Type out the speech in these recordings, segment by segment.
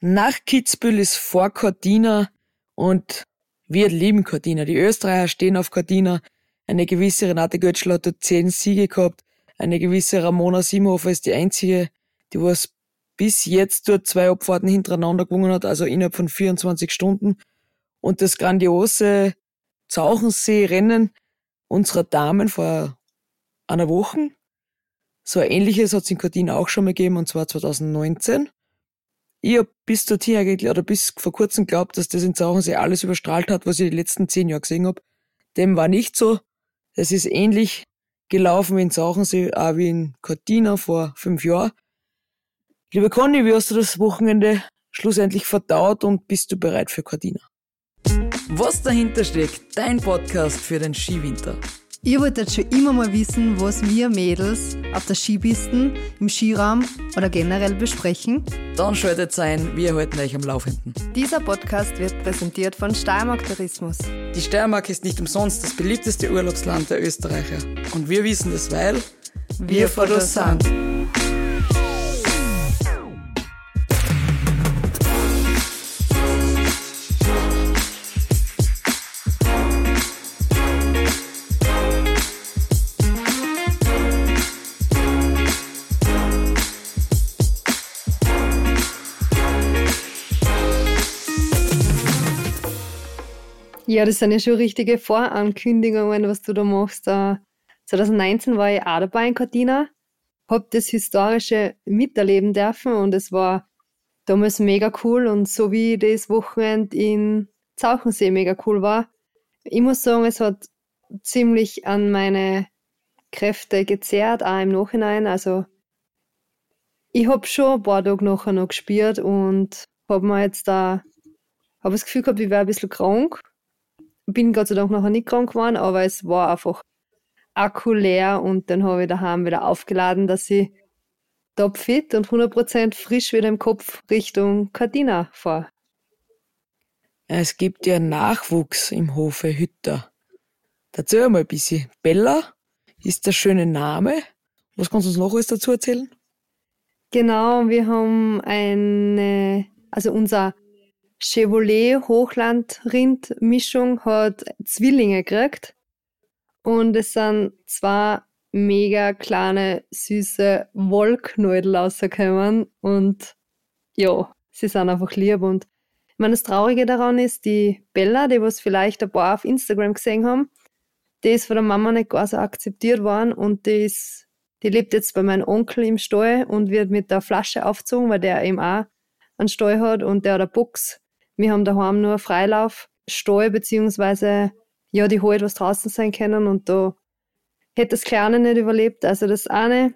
Nach Kitzbühel ist vor Cortina und wir lieben Cortina. Die Österreicher stehen auf Cortina. Eine gewisse Renate Götzschler hat dort zehn Siege gehabt. Eine gewisse Ramona Simhofer ist die einzige, die was bis jetzt dort zwei Abfahrten hintereinander gewonnen hat, also innerhalb von 24 Stunden. Und das grandiose Zauchensee-Rennen unserer Damen vor einer Woche. So ein ähnliches hat es in Cortina auch schon mal gegeben, und zwar 2019. Ich hab bis dorthin eigentlich, oder bis vor kurzem glaubt, dass das in Zauchensee alles überstrahlt hat, was ich die letzten zehn Jahre gesehen hab. Dem war nicht so. Es ist ähnlich gelaufen wie in Zauchensee, auch wie in Cortina vor fünf Jahren. Liebe Conny, wie hast du das Wochenende schlussendlich verdaut und bist du bereit für Cortina? Was dahinter steckt, dein Podcast für den Skiwinter. Ihr wolltet schon immer mal wissen, was wir Mädels auf der Skipisten, im Skiraum oder generell besprechen? Dann schaltet ein, wir halten euch am Laufenden. Dieser Podcast wird präsentiert von Steiermark Tourismus. Die Steiermark ist nicht umsonst das beliebteste Urlaubsland der Österreicher. Und wir wissen das, weil wir, wir vor das sind. Ja, das sind ja schon richtige Vorankündigungen, was du da machst. 2019 war ich auch dabei in Cortina, habe das Historische miterleben dürfen und es war damals mega cool und so wie das Wochenende in Zauchensee mega cool war. Ich muss sagen, es hat ziemlich an meine Kräfte gezerrt, auch im Nachhinein. Also ich habe schon ein paar Tage nachher noch gespielt und habe mir jetzt da, habe das Gefühl gehabt, ich wäre ein bisschen krank bin Gott sei Dank nachher nicht krank geworden, aber es war einfach Akku leer und dann habe ich daheim wieder aufgeladen, dass ich topfit und 100% frisch wieder im Kopf Richtung Cardina fahre. Es gibt ja Nachwuchs im Hofe Hütter. Dazu einmal ein bisschen. Bella ist der schöne Name. Was kannst du uns noch alles dazu erzählen? Genau, wir haben eine, also unser Chevrolet-Hochland-Rind-Mischung hat Zwillinge gekriegt. Und es sind zwei mega kleine, süße Wollknäudel rausgekommen. Und ja, sie sind einfach lieb. Und ich meine, das Traurige daran ist, die Bella, die was vielleicht ein paar auf Instagram gesehen haben, die ist von der Mama nicht gar akzeptiert worden und die ist, die lebt jetzt bei meinem Onkel im Stall und wird mit der Flasche aufgezogen, weil der eben auch einen Stall hat und der hat eine Box wir haben daheim nur Freilaufstall, beziehungsweise ja, die halt was draußen sein können und da hätte das Kleine nicht überlebt. Also das eine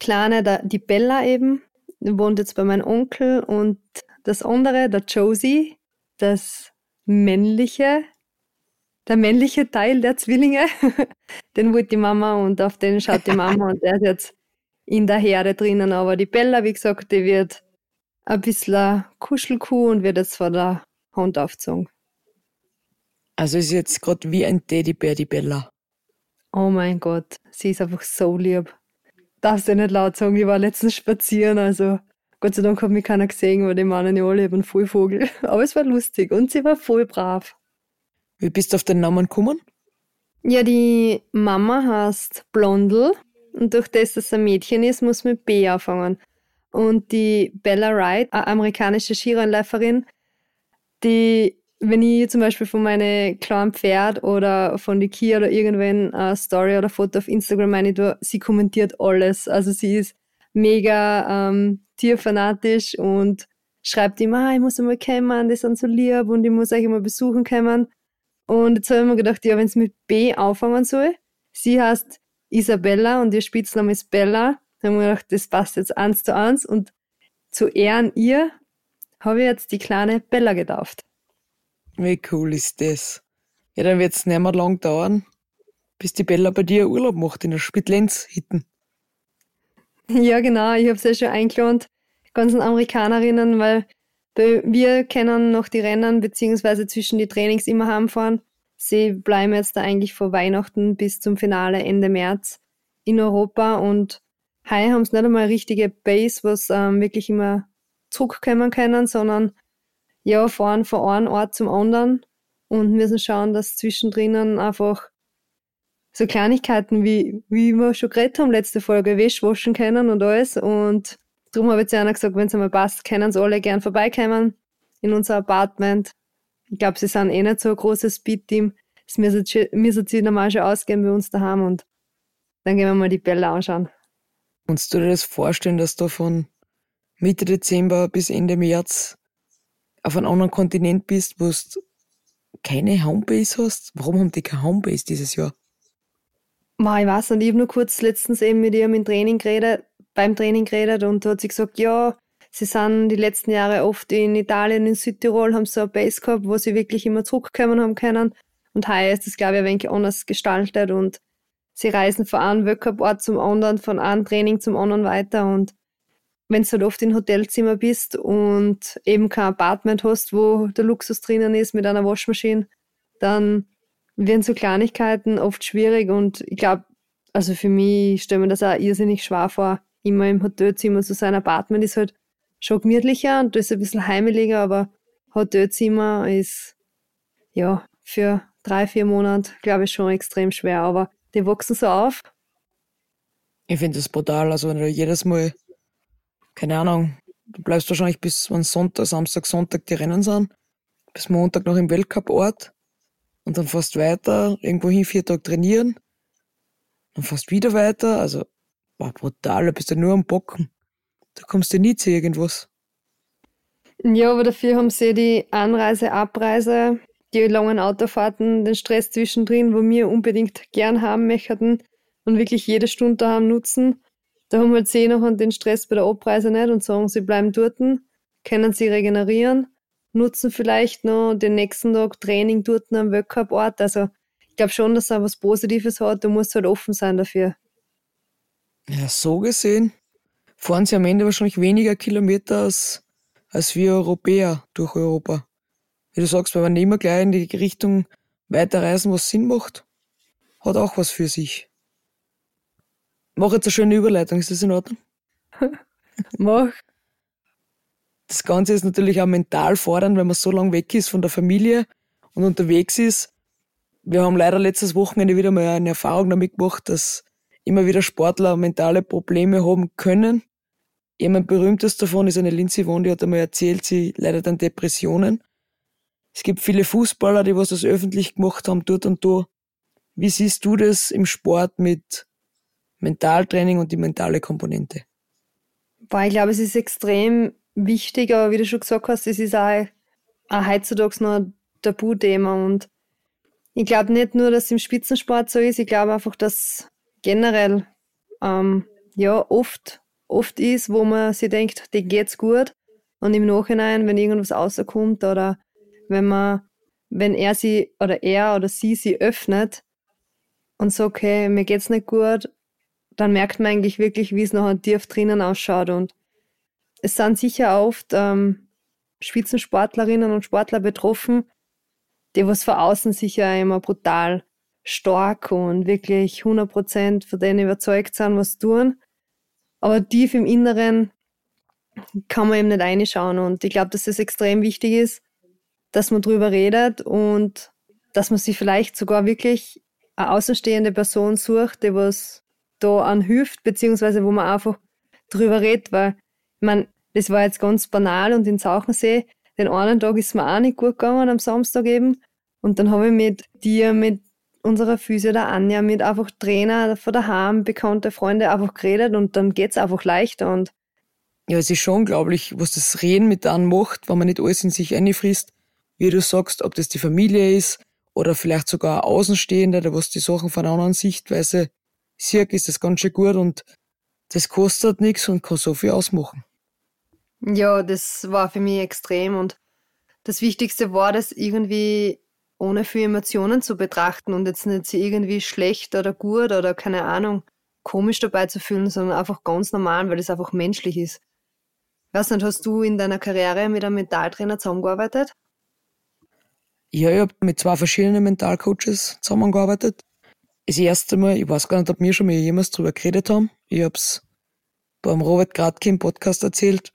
Kleine, der, die Bella eben, wohnt jetzt bei meinem Onkel und das andere, der Josie, das männliche, der männliche Teil der Zwillinge, den wollte die Mama und auf den schaut die Mama und er ist jetzt in der Herde drinnen. Aber die Bella, wie gesagt, die wird ein bisschen Kuschelkuh und wird jetzt von der Hund aufgezogen. Also ist jetzt gerade wie ein Teddybär, die Bella. Oh mein Gott, sie ist einfach so lieb. Darfst du nicht laut sagen, ich war letztens spazieren, also Gott sei Dank hat mich keiner gesehen, weil die Männer nicht alle haben voll Vogel. Aber es war lustig und sie war voll brav. Wie bist du auf den Namen gekommen? Ja, die Mama heißt Blondel und durch das, dass es ein Mädchen ist, muss man mit B anfangen. Und die Bella Wright, eine amerikanische Skirennläuferin, die, wenn ich zum Beispiel von meinem kleinen Pferd oder von die Kia oder irgendwann eine Story oder Foto auf Instagram meine tue, sie kommentiert alles. Also sie ist mega ähm, tierfanatisch und schreibt immer, ah, ich muss einmal kommen, die sind so lieb und ich muss euch immer besuchen kommen. Und jetzt habe ich mir gedacht, ja, wenn es mit B anfangen soll, sie heißt Isabella und ihr Spitzname ist Bella, da haben wir gedacht, das passt jetzt eins zu eins und zu Ehren ihr habe ich jetzt die kleine Bella getauft. Wie cool ist das? Ja, dann wird es nicht mehr lang dauern, bis die Bella bei dir Urlaub macht in der Spitlenz hitten. Ja, genau. Ich habe sie ja schon eingeladen, die ganzen Amerikanerinnen, weil wir kennen noch die Rennen beziehungsweise zwischen die Trainings immer heimfahren. Sie bleiben jetzt da eigentlich vor Weihnachten bis zum Finale Ende März in Europa und Heuer haben sie nicht einmal richtige Base, was ähm, wirklich immer zurückkommen können, sondern ja, fahren von einem Ort zum anderen und müssen schauen, dass zwischendrin einfach so Kleinigkeiten wie, wie wir schon geredet haben, letzte Folge, Wäsche waschen können und alles. Und darum habe ich zu einer gesagt, wenn es einmal passt, können sie alle gern vorbeikommen in unser Apartment. Ich glaube, sie sind eh nicht so ein großes Speed-Team. Es müssen sie normal schon ausgehen bei uns daheim und dann gehen wir mal die Bälle anschauen. Kannst du dir das vorstellen, dass du von Mitte Dezember bis Ende März auf einem anderen Kontinent bist, wo du keine Homebase hast? Warum haben die keine Homebase dieses Jahr? Ma, ich weiß nicht, ich habe nur kurz letztens eben mit ihm im Training geredet, beim Training geredet und da hat sie gesagt, ja, sie sind die letzten Jahre oft in Italien, in Südtirol, haben so eine Base gehabt, wo sie wirklich immer zurückkommen haben können. Und heuer ist das, glaube ich, ein wenig anders gestaltet und sie reisen von einem Weltcup-Ort zum anderen, von einem Training zum anderen weiter und wenn du halt oft in Hotelzimmer bist und eben kein Apartment hast, wo der Luxus drinnen ist mit einer Waschmaschine, dann werden so Kleinigkeiten oft schwierig und ich glaube, also für mich stelle mir das auch irrsinnig schwer vor, immer im Hotelzimmer zu sein. Apartment ist halt schon gemütlicher und das ist ein bisschen heimeliger, aber Hotelzimmer ist ja für drei, vier Monate, glaube ich, schon extrem schwer. Aber die wachsen so auf. Ich finde das brutal. Also wenn du jedes Mal, keine Ahnung, du bleibst wahrscheinlich bis wann Sonntag, Samstag, Sonntag die Rennen sind, bis Montag noch im Weltcup-Ort und dann fast weiter, irgendwo hin vier Tage trainieren, dann fast wieder weiter. Also, war brutal, da bist du nur am Bocken. Da kommst du nie zu irgendwas. Ja, aber dafür haben sie die Anreise, Abreise, die langen Autofahrten, den Stress zwischendrin, wo wir unbedingt gern haben möchten und wirklich jede Stunde daheim nutzen. Da haben wir halt noch den Stress bei der Abreise nicht und sagen, sie bleiben dort, können sie regenerieren nutzen vielleicht noch den nächsten Tag Training dort am Weltcup-Ort. Also ich glaube schon, dass er was Positives hat. Du musst halt offen sein dafür. Ja, so gesehen fahren sie am Ende wahrscheinlich weniger Kilometer als, als wir Europäer durch Europa. Wie du sagst, wenn nicht mehr gleich in die Richtung weiterreisen, was Sinn macht, hat auch was für sich. Mach jetzt eine schöne Überleitung, ist das in Ordnung? Mach. Das Ganze ist natürlich auch mental fordernd, wenn man so lange weg ist von der Familie und unterwegs ist. Wir haben leider letztes Wochenende wieder mal eine Erfahrung damit gemacht, dass immer wieder Sportler mentale Probleme haben können. Jemand berühmtes davon ist eine Lindsay Vonn, die hat einmal erzählt, sie leidet an Depressionen. Es gibt viele Fußballer, die was das öffentlich gemacht haben, dort und da. Wie siehst du das im Sport mit Mentaltraining und die mentale Komponente? Boah, ich glaube, es ist extrem wichtig, aber wie du schon gesagt hast, es ist auch, auch heutzutage noch ein Tabuthema und ich glaube nicht nur, dass es im Spitzensport so ist, ich glaube einfach, dass generell ähm, ja oft, oft ist, wo man sich denkt, dir geht's gut und im Nachhinein, wenn irgendwas rauskommt oder wenn man, wenn er sie oder er oder sie sie öffnet und sagt, okay, mir geht's nicht gut, dann merkt man eigentlich wirklich, wie es noch tief drinnen ausschaut und es sind sicher oft ähm, Spitzensportlerinnen und Sportler betroffen, die was von außen sicher immer brutal stark und wirklich 100 Prozent von denen überzeugt sind, was tun. Aber tief im Inneren kann man eben nicht reinschauen. Und ich glaube, dass es extrem wichtig ist, dass man drüber redet und dass man sich vielleicht sogar wirklich eine außenstehende Person sucht, die was da anhilft, beziehungsweise wo man einfach drüber redet, weil man, das war jetzt ganz banal und in Sauchensee, den einen Tag ist mir auch nicht gut gegangen, am Samstag eben. Und dann habe ich mit dir, mit unserer Physio, der Anja, mit einfach Trainer von daheim, bekannte Freunde einfach geredet und dann geht's einfach leichter und ja, es ist schon unglaublich, was das Reden mit einem macht, wenn man nicht alles in sich einfrisst. Wie du sagst, ob das die Familie ist oder vielleicht sogar Außenstehender, der was die Sachen von einer anderen Sichtweise sieht, ist das ganz schön gut und das kostet nichts und kann so viel ausmachen. Ja, das war für mich extrem und das Wichtigste war, das irgendwie ohne viel Emotionen zu betrachten und jetzt nicht irgendwie schlecht oder gut oder keine Ahnung, komisch dabei zu fühlen, sondern einfach ganz normal, weil es einfach menschlich ist. Was nicht, hast du in deiner Karriere mit einem Mentaltrainer zusammengearbeitet? Ja, ich habe mit zwei verschiedenen Mentalcoaches zusammengearbeitet. Das erste Mal, ich weiß gar nicht, ob wir schon mal jemals drüber geredet haben. Ich habe es beim Robert Gradke im Podcast erzählt.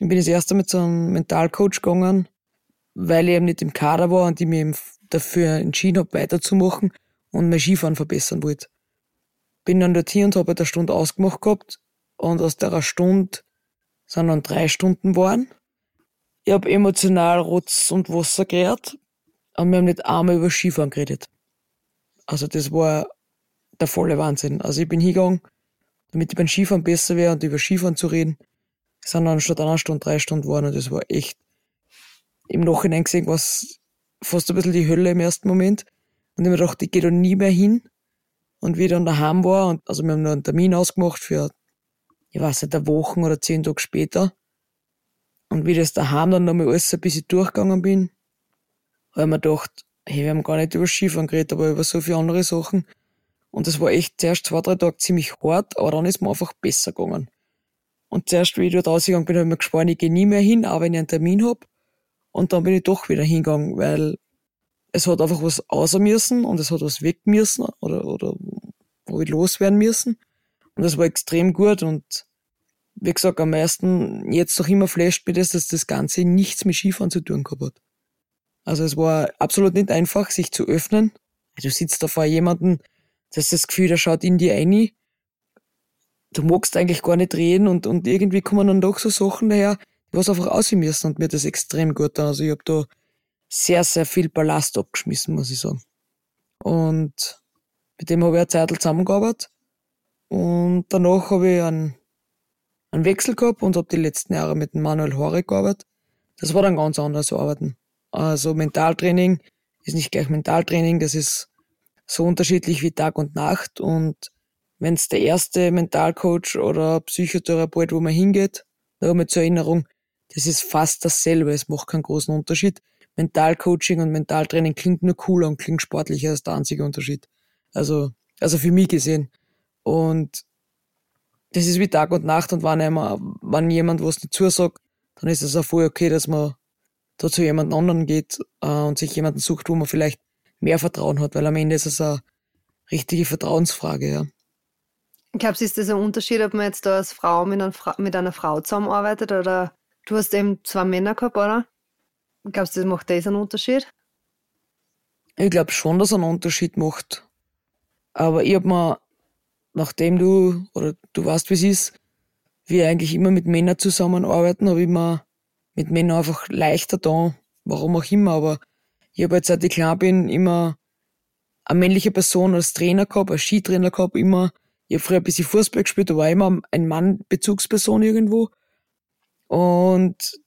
Ich bin das erste mit so einem Mentalcoach gegangen, weil ich eben nicht im Kader war und ich mich dafür entschieden habe, weiterzumachen und mein Skifahren verbessern wollte. Bin dann dort hier und habe eine Stunde ausgemacht gehabt und aus der Stunde sind dann drei Stunden geworden. Ich habe emotional Rotz und Wasser geredet und wir haben nicht einmal über Skifahren geredet. Also das war der volle Wahnsinn. Also ich bin hingegangen, damit ich beim Skifahren besser wäre und über Skifahren zu reden. Es sind dann statt einer Stunde drei Stunden geworden und das war echt im Nachhinein gesehen, was fast ein bisschen die Hölle im ersten Moment. Und ich mir gedacht, ich gehe da nie mehr hin. Und wie ich dann daheim war, und also wir haben noch einen Termin ausgemacht für, ich weiß nicht, eine Woche oder zehn Tage später. Und wie das daheim dann nochmal alles ein bisschen durchgegangen bin, habe ich mir gedacht, hey, wir haben gar nicht über Skifahren geredet, aber über so viele andere Sachen. Und das war echt zuerst zwei, drei Tage ziemlich hart, aber dann ist mir einfach besser gegangen. Und zuerst, wie ich dort rausgegangen bin, habe ich mir gespannt, ich gehe nie mehr hin, auch wenn ich einen Termin hab. Und dann bin ich doch wieder hingegangen, weil es hat einfach was außer müssen und es hat was weg müssen oder, oder wo ich loswerden müssen. Und das war extrem gut und wie gesagt, am meisten jetzt noch immer flasht mir das, dass das Ganze nichts mit Skifahren zu tun gehabt hat. Also es war absolut nicht einfach, sich zu öffnen. Du sitzt da vor jemandem, du hast das Gefühl, der schaut in dir ein. Du magst eigentlich gar nicht reden und, und irgendwie kommen dann doch so Sachen daher, die was einfach aussehen müssen und mir das extrem gut da. Also ich habe da sehr, sehr viel Ballast abgeschmissen, muss ich sagen. Und mit dem habe ich eine Zeit zusammengearbeitet. Und danach habe ich einen, einen Wechsel gehabt und habe die letzten Jahre mit dem Manuel Hore gearbeitet. Das war dann ganz anders Arbeiten. Also Mentaltraining ist nicht gleich Mentaltraining, das ist so unterschiedlich wie Tag und Nacht. Und wenn es der erste Mentalcoach oder Psychotherapeut, wo man hingeht, nur mit zur Erinnerung, das ist fast dasselbe, es macht keinen großen Unterschied. Mentalcoaching und Mentaltraining klingt nur cooler und klingt sportlicher als der einzige Unterschied. Also, also für mich gesehen. Und das ist wie Tag und Nacht und wenn, einmal, wenn jemand was nicht zusagt, dann ist es auch voll okay, dass man da zu jemand anderen geht äh, und sich jemanden sucht, wo man vielleicht mehr Vertrauen hat, weil am Ende ist es eine richtige Vertrauensfrage, ja. Glaubst du, ist das ein Unterschied, ob man jetzt da als Frau mit, einer Frau mit einer Frau zusammenarbeitet oder du hast eben zwei Männer gehabt, oder? Glaubst du, das macht das einen Unterschied? Ich glaube schon, dass er einen Unterschied macht. Aber ich hab mir, nachdem du, oder du weißt, wie es ist, wir eigentlich immer mit Männern zusammenarbeiten, habe ich mir mit Männern einfach leichter da, warum auch immer, aber ich habe jetzt, seit ich klein bin, immer eine männliche Person als Trainer gehabt, als Skitrainer gehabt, immer. Ich habe früher ein bisschen Fußball gespielt, da war immer ein Mann Bezugsperson irgendwo. Und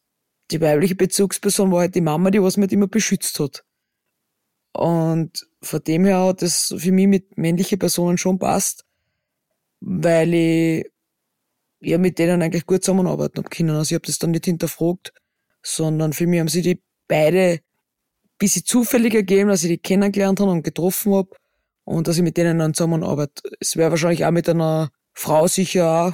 die weibliche Bezugsperson war halt die Mama, die was mich immer beschützt hat. Und von dem her hat das für mich mit männlichen Personen schon passt, weil ich ja mit denen eigentlich gut zusammenarbeiten habe können. Also ich habe das dann nicht hinterfragt, sondern für mich haben sie die beide ein bisschen zufällig ergeben, dass ich die kennengelernt habe und getroffen habe und dass ich mit denen dann zusammenarbeite. Es wäre wahrscheinlich auch mit einer Frau sicher auch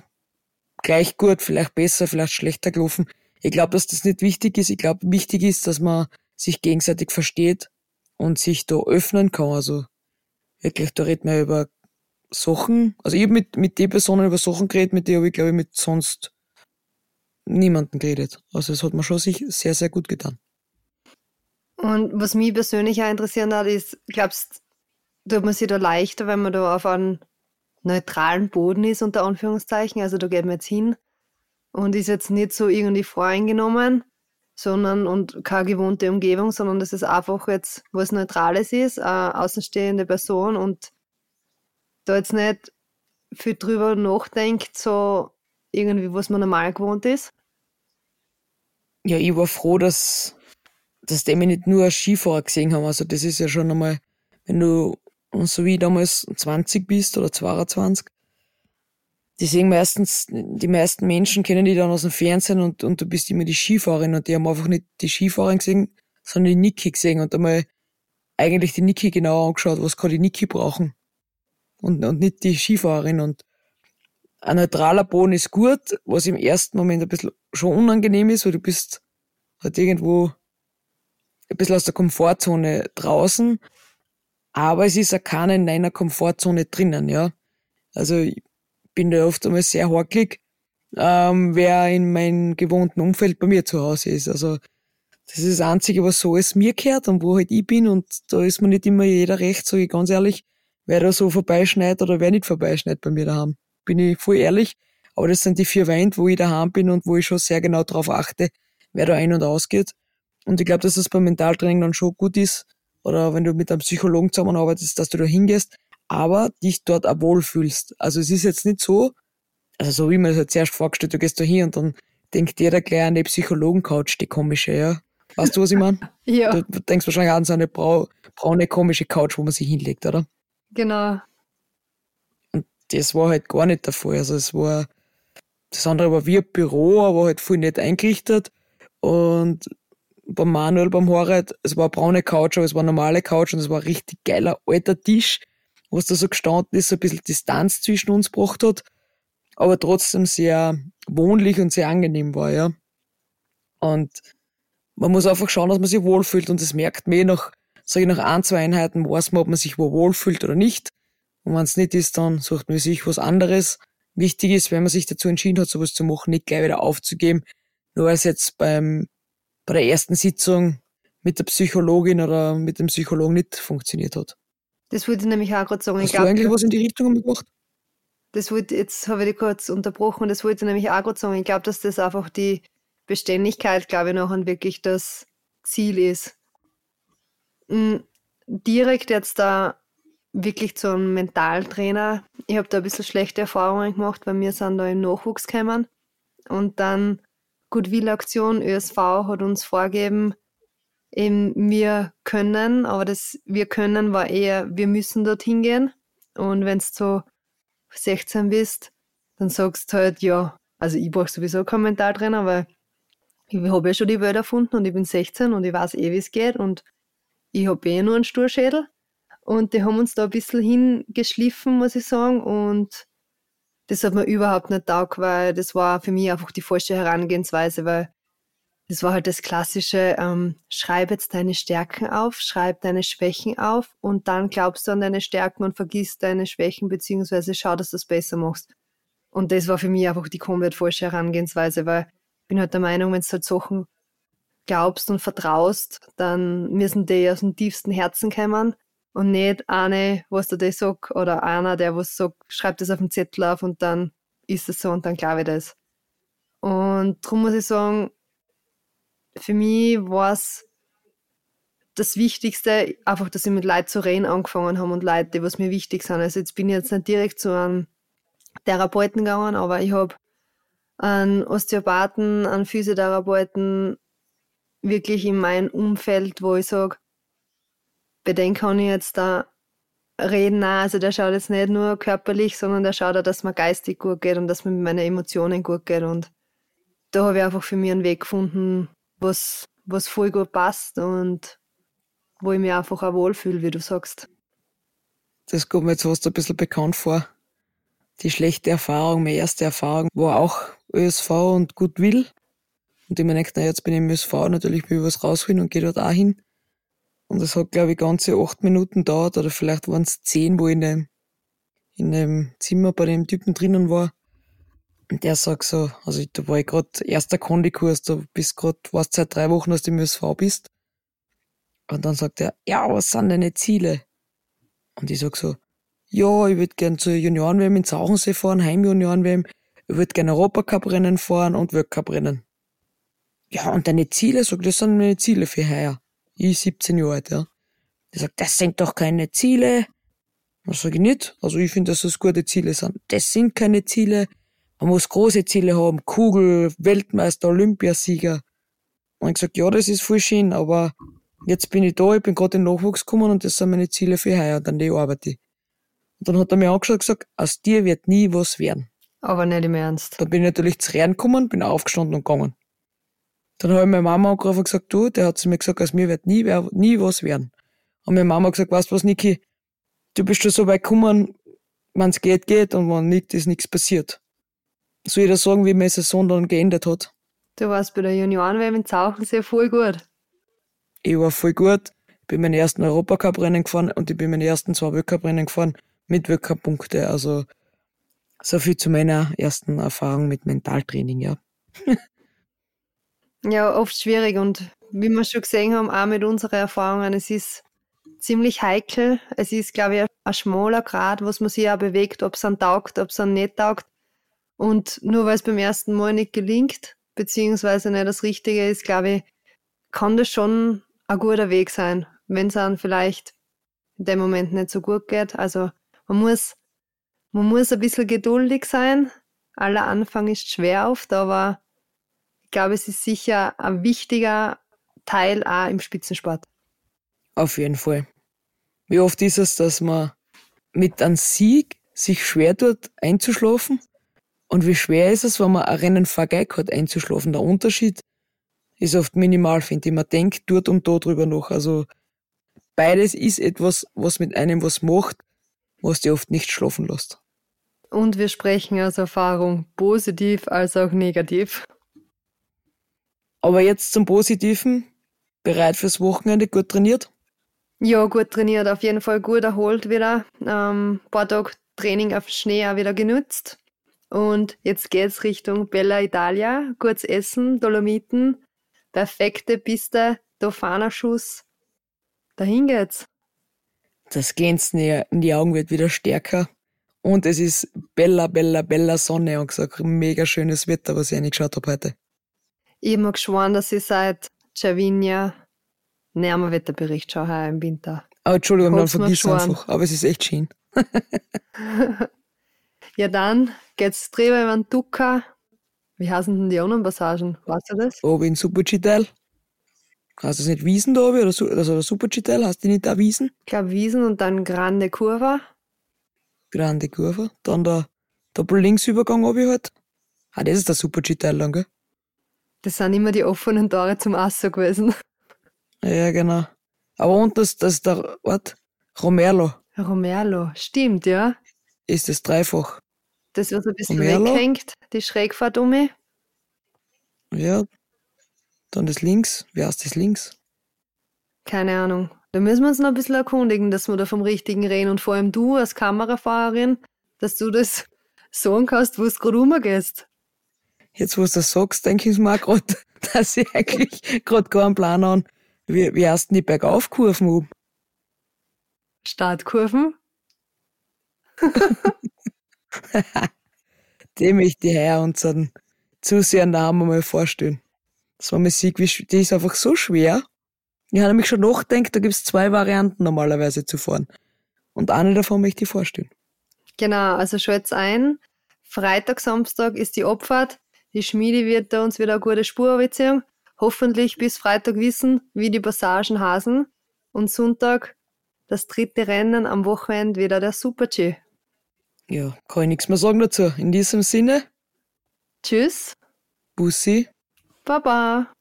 gleich gut, vielleicht besser, vielleicht schlechter gelaufen. Ich glaube, dass das nicht wichtig ist. Ich glaube, wichtig ist, dass man sich gegenseitig versteht und sich da öffnen kann. Also wirklich, da redet man über Sachen. Also ich habe mit, mit den Personen über Sachen geredet, mit denen habe ich, glaube ich, mit sonst niemanden geredet. Also es hat mir schon sich sehr, sehr gut getan. Und was mich persönlich auch interessieren hat, ist, glaubst du, tut man sich da leichter, wenn man da auf einem neutralen Boden ist, unter Anführungszeichen? Also da geht man jetzt hin und ist jetzt nicht so irgendwie voreingenommen, sondern und keine gewohnte Umgebung, sondern dass es einfach jetzt was Neutrales ist, eine außenstehende Person und da jetzt nicht viel drüber nachdenkt, so irgendwie, was man normal gewohnt ist. Ja, ich war froh, dass, dass die mich nicht nur Skifahrer gesehen haben. Also das ist ja schon einmal, wenn du so wie damals 20 bist oder 22, die sehen meistens, die meisten Menschen kennen die dann aus dem Fernsehen und, und du bist immer die Skifahrerin und die haben einfach nicht die Skifahrerin gesehen, sondern die Niki gesehen und einmal eigentlich die Niki genau angeschaut, was kann die Niki brauchen. Und, und nicht die Skifahrerin und ein neutraler Boden ist gut, was im ersten Moment ein bisschen schon unangenehm ist, weil du bist halt irgendwo ein bisschen aus der Komfortzone draußen, aber es ist auch keiner in deiner Komfortzone drinnen, ja. Also ich bin da oft einmal sehr horkig ähm, wer in meinem gewohnten Umfeld bei mir zu Hause ist. Also das ist das Einzige, was so alles mir gehört und wo halt ich bin und da ist mir nicht immer jeder recht, sage ich ganz ehrlich, wer da so vorbeischneit oder wer nicht vorbeischneit bei mir daheim. Bin ich voll ehrlich. Aber das sind die vier Wände, wo ich daheim bin und wo ich schon sehr genau darauf achte, wer da ein- und ausgeht. Und ich glaube, dass das beim Mentaltraining dann schon gut ist, oder wenn du mit einem Psychologen zusammenarbeitest, dass du da hingehst, aber dich dort auch wohlfühlst. Also es ist jetzt nicht so, also so wie man es halt zuerst vorgestellt, du gehst da hin und dann denkt jeder gleich an die Psychologen-Couch, die komische, ja. Weißt du, was ich meine? Ja. Du, du denkst wahrscheinlich an so eine brau, braune, komische Couch, wo man sich hinlegt, oder? Genau. Und das war halt gar nicht der Fall. Also es war, das andere war wie ein Büro, aber halt voll nett eingerichtet. Und beim Manuel, beim Horreit, es war eine braune Couch, aber es war eine normale Couch und es war ein richtig geiler alter Tisch, was da so gestanden ist, so ein bisschen Distanz zwischen uns gebracht hat, aber trotzdem sehr wohnlich und sehr angenehm war, ja. Und man muss einfach schauen, dass man sich wohlfühlt und das merkt man eh nach, sag ich, nach ein, zwei Einheiten weiß man, ob man sich wo wohlfühlt oder nicht. Und wenn es nicht ist, dann sucht man sich was anderes. Wichtig ist, wenn man sich dazu entschieden hat, sowas zu machen, nicht gleich wieder aufzugeben, nur weil es jetzt beim, bei der ersten Sitzung mit der Psychologin oder mit dem Psychologen nicht funktioniert hat. Das wollte ich nämlich auch gerade sagen. Ich Hast du glaub, eigentlich was in die Richtung gemacht? das wollte, jetzt habe ich dich kurz unterbrochen, das wollte ich nämlich auch gerade sagen. Ich glaube, dass das einfach die Beständigkeit, glaube ich, nachher wirklich das Ziel ist. Direkt jetzt da wirklich zu einem Mentaltrainer. Ich habe da ein bisschen schlechte Erfahrungen gemacht, weil wir sind da im Nachwuchs gekommen. Und dann Goodwill-Aktion, ÖSV hat uns vorgegeben, eben wir können, aber das wir können war eher, wir müssen dorthin gehen. Und wenn du so 16 bist, dann sagst du halt, ja, also ich brauche sowieso keinen Mentaltrainer, weil ich habe ja schon die Welt erfunden und ich bin 16 und ich weiß eh, wie es geht und ich habe eh nur einen Sturschädel. Und die haben uns da ein bisschen hingeschliffen, muss ich sagen. Und das hat mir überhaupt nicht taugt, weil das war für mich einfach die falsche Herangehensweise, weil das war halt das klassische, ähm, schreib jetzt deine Stärken auf, schreib deine Schwächen auf und dann glaubst du an deine Stärken und vergisst deine Schwächen, beziehungsweise schau, dass du es besser machst. Und das war für mich einfach die komplett falsche Herangehensweise, weil ich bin halt der Meinung, wenn du halt Sachen glaubst und vertraust, dann müssen die aus dem tiefsten Herzen kommen und nicht eine, was der das sagt, oder einer, der was sagt, schreibt das auf den Zettel auf und dann ist es so und dann glaube ich das. Und darum muss ich sagen, für mich war es das Wichtigste, einfach, dass ich mit Leuten zu reden angefangen habe und Leute, die was mir wichtig sind. Also jetzt bin ich jetzt nicht direkt zu einem Therapeuten gegangen, aber ich habe einen Osteopathen, einen Physiotherapeuten wirklich in meinem Umfeld, wo ich sage, bei dem kann ich jetzt da reden. Nein, also der schaut jetzt nicht nur körperlich, sondern der schaut auch, dass mir geistig gut geht und dass mir mit meinen Emotionen gut geht. Und da habe ich einfach für mich einen Weg gefunden, was, was voll gut passt und wo ich mich einfach auch wohlfühle, wie du sagst. Das kommt mir jetzt fast ein bisschen bekannt vor. Die schlechte Erfahrung, meine erste Erfahrung, war auch ÖSV und Goodwill. Und ich mir gedacht, na, jetzt bin ich im ÖSV, natürlich will ich was rausholen und gehe dort auch hin. Und es hat, glaube ich, ganze acht Minuten dauert oder vielleicht waren es zehn, wo ich in dem, in dem Zimmer bei dem Typen drinnen war. Und der sagt so, also da war ich gerade erster Kondikurs, du bist gerade, warst seit drei Wochen, dass du im ÖSV bist. Und dann sagt er, ja, was sind deine Ziele? Und ich sag so, ja, ich würde gern zur Junioren-WM in Zauchensee fahren, Heim-Junioren-WM, ich würde gern Europacup-Rennen fahren und Weltcup-Rennen. Ja, und deine Ziele? Sag, das sind meine Ziele für heuer. Ich 17 Jahre alt, ja. Der sagt, das sind doch keine Ziele. Das sage ich nicht. Also ich finde, dass das gute Ziele sind. Das sind keine Ziele. Man muss große Ziele haben. Kugel, Weltmeister, Olympiasieger. Und ich gesagt, ja, das ist voll schön, aber jetzt bin ich da, ich bin gerade in den Nachwuchs gekommen und das sind meine Ziele für heuer und an die arbeite ich. Und dann hat er mir angeschaut und gesagt, aus dir wird nie was werden. Aber nicht im Ernst. Dann bin ich natürlich zu Rehren gekommen, bin aufgestanden und gegangen. Dann habe ich meine Mama angerufen und gesagt, du, der hat zu mir gesagt, aus mir wird nie, nie was werden. Und meine Mama hat gesagt, weißt du was, Niki, du bist schon so weit gekommen, wenn's geht, geht und wenn nicht, ist nichts passiert. Soll ich dir sagen, wie meine Saison dann geendet hat? Du warst bei der Junioren-WM in Zauchensee voll gut. Ich war voll gut, ich bin meinen ersten Europacup-Rennen gefahren und ich bin meine ersten zwei Weltcup-Rennen gefahren mit Weltcup-Punkte. Also So viel zu meiner ersten Erfahrung mit Mentaltraining, ja. ja, oft schwierig und wie wir schon gesehen haben, auch mit unseren Erfahrungen, es ist ziemlich heikel. Es ist, glaube ich, ein schmaler Grad, was man sich auch bewegt, ob es an taugt, ob es an nicht taugt. Und nur weil es beim ersten Mal nicht gelingt, beziehungsweise nicht das Richtige ist, glaube ich, kann das schon ein guter Weg sein, wenn es dann vielleicht in dem Moment nicht so gut geht. Also man muss, man muss ein bisschen geduldig sein. Aller Anfang ist schwer oft, aber ich glaube, es ist sicher ein wichtiger Teil auch im Spitzensport. Auf jeden Fall. Wie oft ist es, dass man mit einem Sieg sich schwer tut, einzuschlafen? Und wie schwer ist es, wenn man ein Rennen vergeigt hat, einzuschlafen? Der Unterschied ist oft minimal, finde ich. Man denkt dort und da drüber noch. Also beides ist etwas, was mit einem was macht, was dir oft nicht schlafen lässt. Und wir sprechen aus Erfahrung, positiv als auch negativ. Aber jetzt zum Positiven. Bereit fürs Wochenende, gut trainiert? Ja, gut trainiert, auf jeden Fall gut erholt wieder. Ähm, ein paar Tage Training auf Schnee auch wieder genutzt. Und jetzt geht's Richtung Bella Italia. Kurz essen, Dolomiten, perfekte Piste, Dofana-Schuss. Dahin geht's. Das Glänzen in die Augen wird wieder stärker. Und es ist bella, bella, bella Sonne und gesagt, mega schönes Wetter, was ich angeschaut habe heute. Ich habe mir geschworen, dass ich seit Cervinia näher Wetterbericht schaue heuer im Winter. Oh, Entschuldigung, dann vergiss einfach. Aber es ist echt schön. ja, dann geht's drüber über den Duca. Wie heißen denn die anderen Passagen? Weißt du das? Oben in. Hast du das nicht Wiesen da oben? Oder, also der Super-G-Teil? Hast du nicht da Wiesen? Ich glaube Wiesen und dann Grande Curva. Grande Kurve. Dann der Doppel-Links-Übergang oben halt. Ah, das ist der Super-G-Teil dann, gell? Das sind immer die offenen Tore zum Asso gewesen. Ja, genau. Aber unten ist das der Ort Romerlo. Romerlo, stimmt, ja. Ist das dreifach. Das, was ein bisschen Romerlo. weghängt, die Schrägfahrt um mich. Ja. Dann das links. Wie heißt das links? Keine Ahnung. Da müssen wir uns noch ein bisschen erkundigen, dass wir da vom Richtigen reden. Und vor allem du als Kamerafahrerin, dass du das sagen kannst, wo es gerade umgehst. Jetzt, wo du das sagst, denke ich mir gerade, dass ich eigentlich gerade keinen Plan habe, wie, wie hast du die Bergaufkurven um? Startkurven? die möchte ich her unseren Zusehern da mal vorstellen. Das war Musik, die ist einfach so schwer. Ich habe nämlich schon nachgedacht, da gibt es zwei Varianten normalerweise zu fahren. Und eine davon möchte ich vorstellen. Genau, also schätz ein, Freitag, Samstag ist die Abfahrt. Die Schmiede wird da uns wieder eine gute Spurbeziehung. Hoffentlich bis Freitag wissen, wie die Passagen hasen. Und Sonntag das dritte Rennen am Wochenende wieder der Super-G. Ja, kann ich nichts mehr sagen dazu. In diesem Sinne. Tschüss. Bussi. Baba.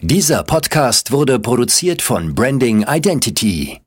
Dieser Podcast wurde produziert von Branding Identity.